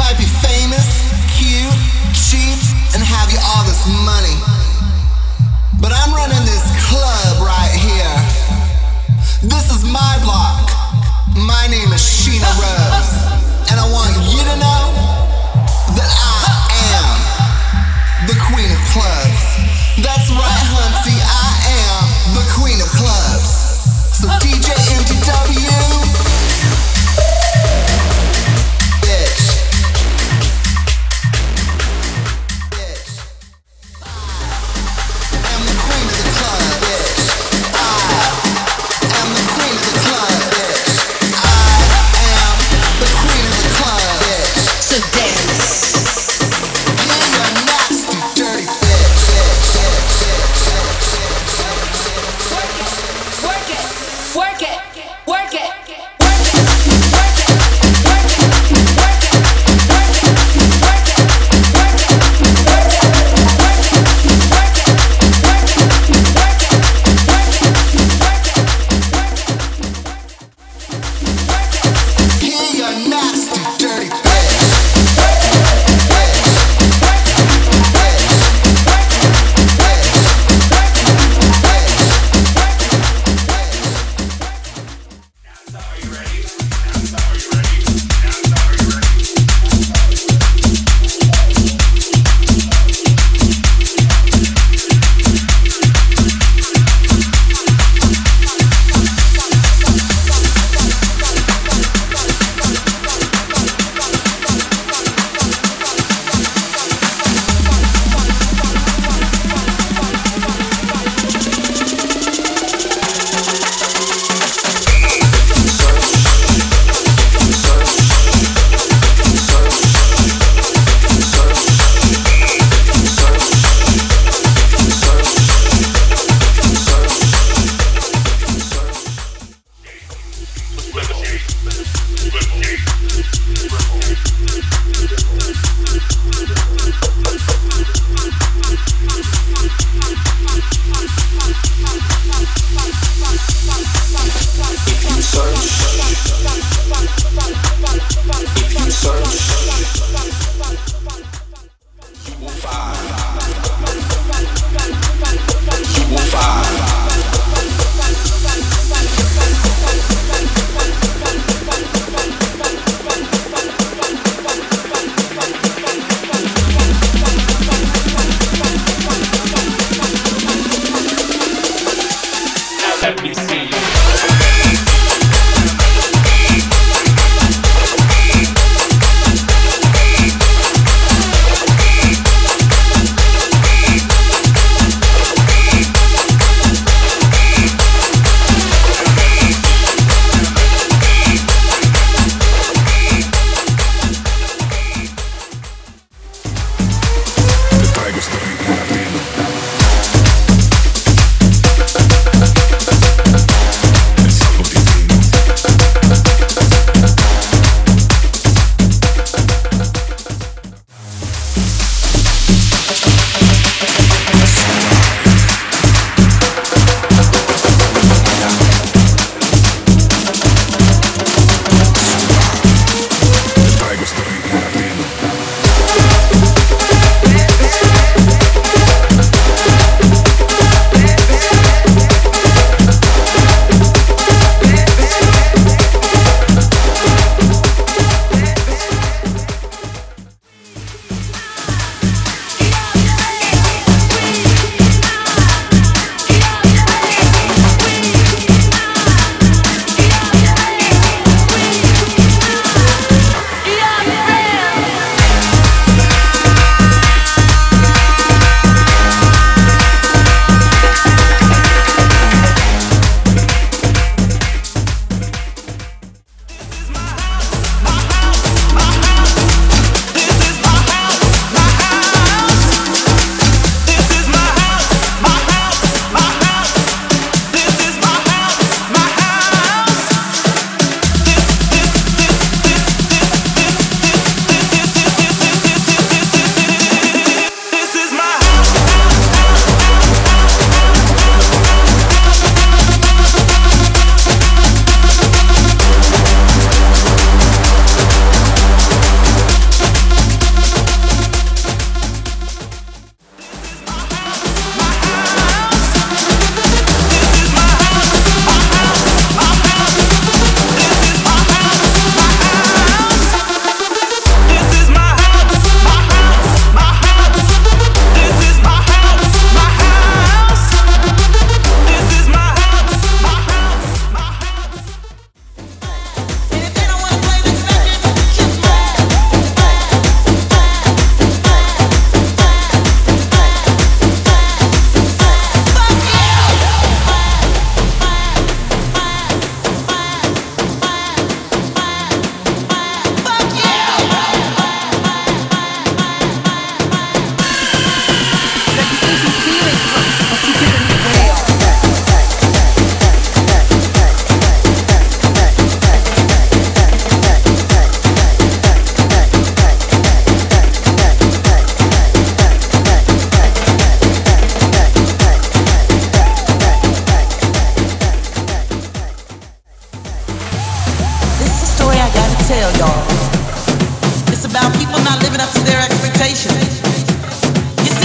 might be famous, cute, cheap, and have you all this money. But I'm running this club right here. This is my block. My name is Sheena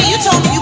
You told me